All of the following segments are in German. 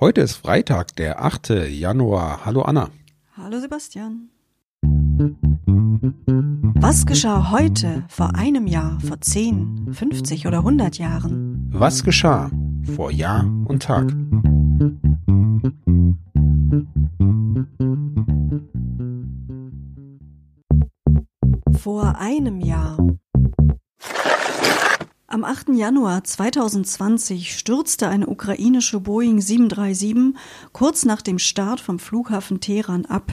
Heute ist Freitag, der 8. Januar. Hallo Anna. Hallo Sebastian. Was geschah heute, vor einem Jahr, vor 10, 50 oder 100 Jahren? Was geschah vor Jahr und Tag? Vor einem Jahr. Am 8. Januar 2020 stürzte eine ukrainische Boeing 737 kurz nach dem Start vom Flughafen Teheran ab.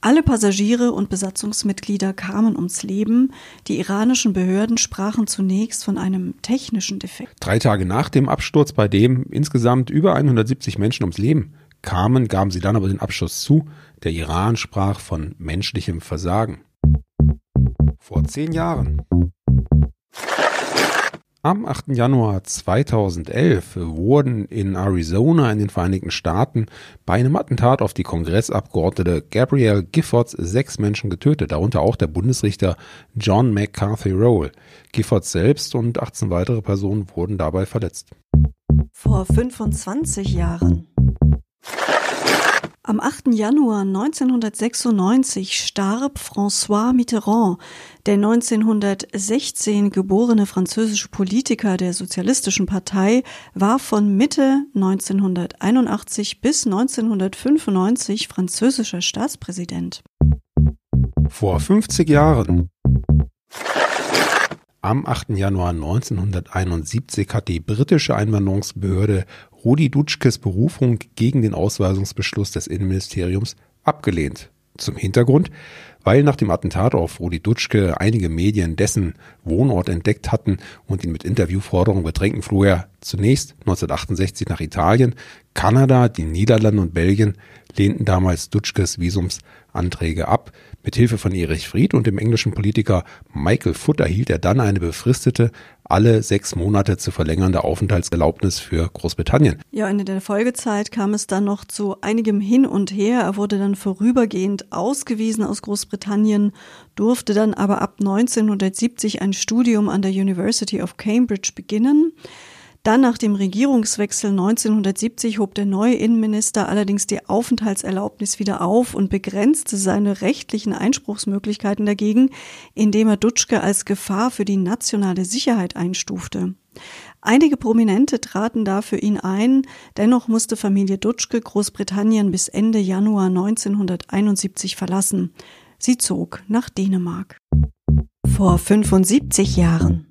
Alle Passagiere und Besatzungsmitglieder kamen ums Leben. Die iranischen Behörden sprachen zunächst von einem technischen Defekt. Drei Tage nach dem Absturz, bei dem insgesamt über 170 Menschen ums Leben kamen, gaben sie dann aber den Abschuss zu. Der Iran sprach von menschlichem Versagen. Vor zehn Jahren. Am 8. Januar 2011 wurden in Arizona in den Vereinigten Staaten bei einem Attentat auf die Kongressabgeordnete Gabrielle Giffords sechs Menschen getötet, darunter auch der Bundesrichter John McCarthy Roll. Giffords selbst und 18 weitere Personen wurden dabei verletzt. Vor 25 Jahren. Am 8. Januar 1996 starb François Mitterrand, der 1916 geborene französische Politiker der Sozialistischen Partei, war von Mitte 1981 bis 1995 französischer Staatspräsident. Vor 50 Jahren. Am 8. Januar 1971 hat die britische Einwanderungsbehörde Rudi Dutschkes Berufung gegen den Ausweisungsbeschluss des Innenministeriums abgelehnt. Zum Hintergrund, weil nach dem Attentat auf Rudi Dutschke einige Medien dessen Wohnort entdeckt hatten und ihn mit Interviewforderungen bedrängten, floh er zunächst 1968 nach Italien. Kanada, die Niederlande und Belgien lehnten damals Dutschkes Visumsanträge ab. Mit Hilfe von Erich Fried und dem englischen Politiker Michael Foot erhielt er dann eine befristete, alle sechs Monate zu verlängernde Aufenthaltserlaubnis für Großbritannien. Ja, in der Folgezeit kam es dann noch zu einigem Hin und Her. Er wurde dann vorübergehend ausgewiesen aus Großbritannien, durfte dann aber ab 1970 ein Studium an der University of Cambridge beginnen. Dann nach dem Regierungswechsel 1970 hob der neue Innenminister allerdings die Aufenthaltserlaubnis wieder auf und begrenzte seine rechtlichen Einspruchsmöglichkeiten dagegen, indem er Dutschke als Gefahr für die nationale Sicherheit einstufte. Einige Prominente traten da für ihn ein, dennoch musste Familie Dutschke Großbritannien bis Ende Januar 1971 verlassen. Sie zog nach Dänemark. Vor 75 Jahren.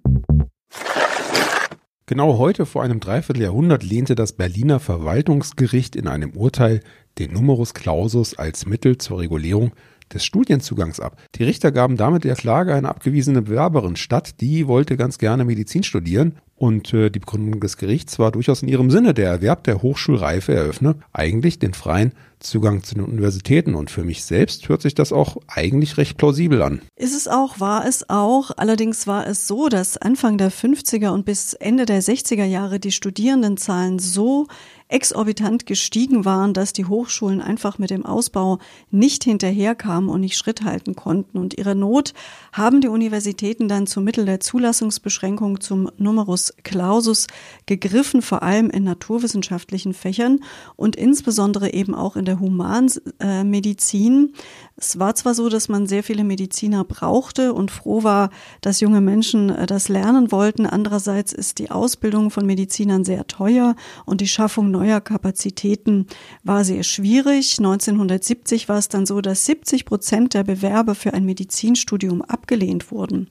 Genau heute vor einem Dreivierteljahrhundert lehnte das Berliner Verwaltungsgericht in einem Urteil den Numerus Clausus als Mittel zur Regulierung des Studienzugangs ab. Die Richter gaben damit der Klage eine abgewiesene Bewerberin statt, die wollte ganz gerne Medizin studieren und äh, die Begründung des Gerichts war durchaus in ihrem Sinne. Der Erwerb der Hochschulreife eröffne eigentlich den freien Zugang zu den Universitäten. Und für mich selbst hört sich das auch eigentlich recht plausibel an. Ist es auch, war es auch. Allerdings war es so, dass Anfang der 50er und bis Ende der 60er Jahre die Studierendenzahlen so exorbitant gestiegen waren, dass die Hochschulen einfach mit dem Ausbau nicht hinterherkamen und nicht Schritt halten konnten. Und ihre Not haben die Universitäten dann zum Mittel der Zulassungsbeschränkung zum Numerus Clausus gegriffen, vor allem in naturwissenschaftlichen Fächern und insbesondere eben auch in der Humanmedizin. Es war zwar so, dass man sehr viele Mediziner brauchte und froh war, dass junge Menschen äh, das lernen wollten. Andererseits ist die Ausbildung von Medizinern sehr teuer und die Schaffung neuer Kapazitäten war sehr schwierig. 1970 war es dann so, dass 70 Prozent der Bewerber für ein Medizinstudium abgelehnt wurden.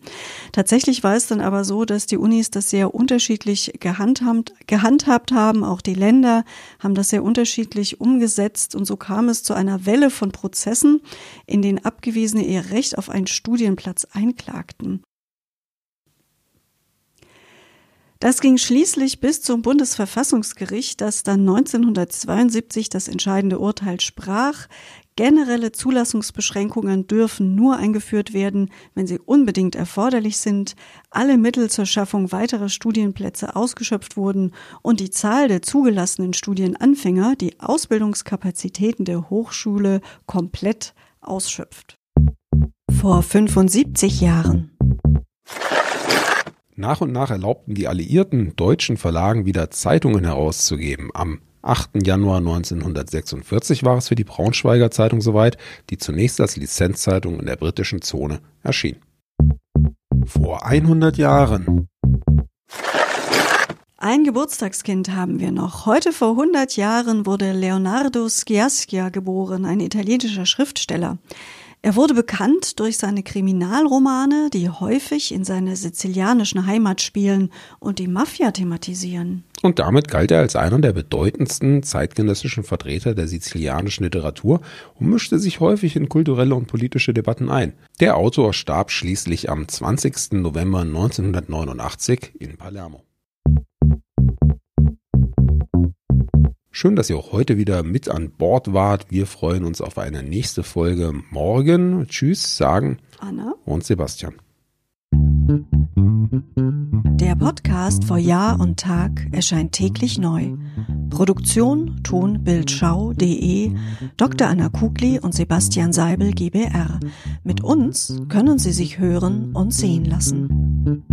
Tatsächlich war es dann aber so, dass die Unis das sehr unterschiedlich gehandhabt, gehandhabt haben. Auch die Länder haben das sehr unterschiedlich umgesetzt und so kam es zu einer Welle von Prozessen, in denen Abgewiesene ihr Recht auf einen Studienplatz einklagten. Das ging schließlich bis zum Bundesverfassungsgericht, das dann 1972 das entscheidende Urteil sprach. Generelle Zulassungsbeschränkungen dürfen nur eingeführt werden, wenn sie unbedingt erforderlich sind, alle Mittel zur Schaffung weiterer Studienplätze ausgeschöpft wurden und die Zahl der zugelassenen Studienanfänger die Ausbildungskapazitäten der Hochschule komplett ausschöpft. Vor 75 Jahren. Nach und nach erlaubten die alliierten deutschen Verlagen wieder Zeitungen herauszugeben. Am 8. Januar 1946 war es für die Braunschweiger Zeitung soweit, die zunächst als Lizenzzeitung in der britischen Zone erschien. Vor 100 Jahren. Ein Geburtstagskind haben wir noch. Heute vor 100 Jahren wurde Leonardo Sciascia geboren, ein italienischer Schriftsteller. Er wurde bekannt durch seine Kriminalromane, die häufig in seiner sizilianischen Heimat spielen und die Mafia thematisieren. Und damit galt er als einer der bedeutendsten zeitgenössischen Vertreter der sizilianischen Literatur und mischte sich häufig in kulturelle und politische Debatten ein. Der Autor starb schließlich am 20. November 1989 in Palermo. Schön, dass ihr auch heute wieder mit an Bord wart. Wir freuen uns auf eine nächste Folge morgen. Tschüss, sagen Anna und Sebastian. Der Podcast vor Jahr und Tag erscheint täglich neu. Produktion tonbildschau.de Dr. Anna Kugli und Sebastian Seibel GBR. Mit uns können Sie sich hören und sehen lassen.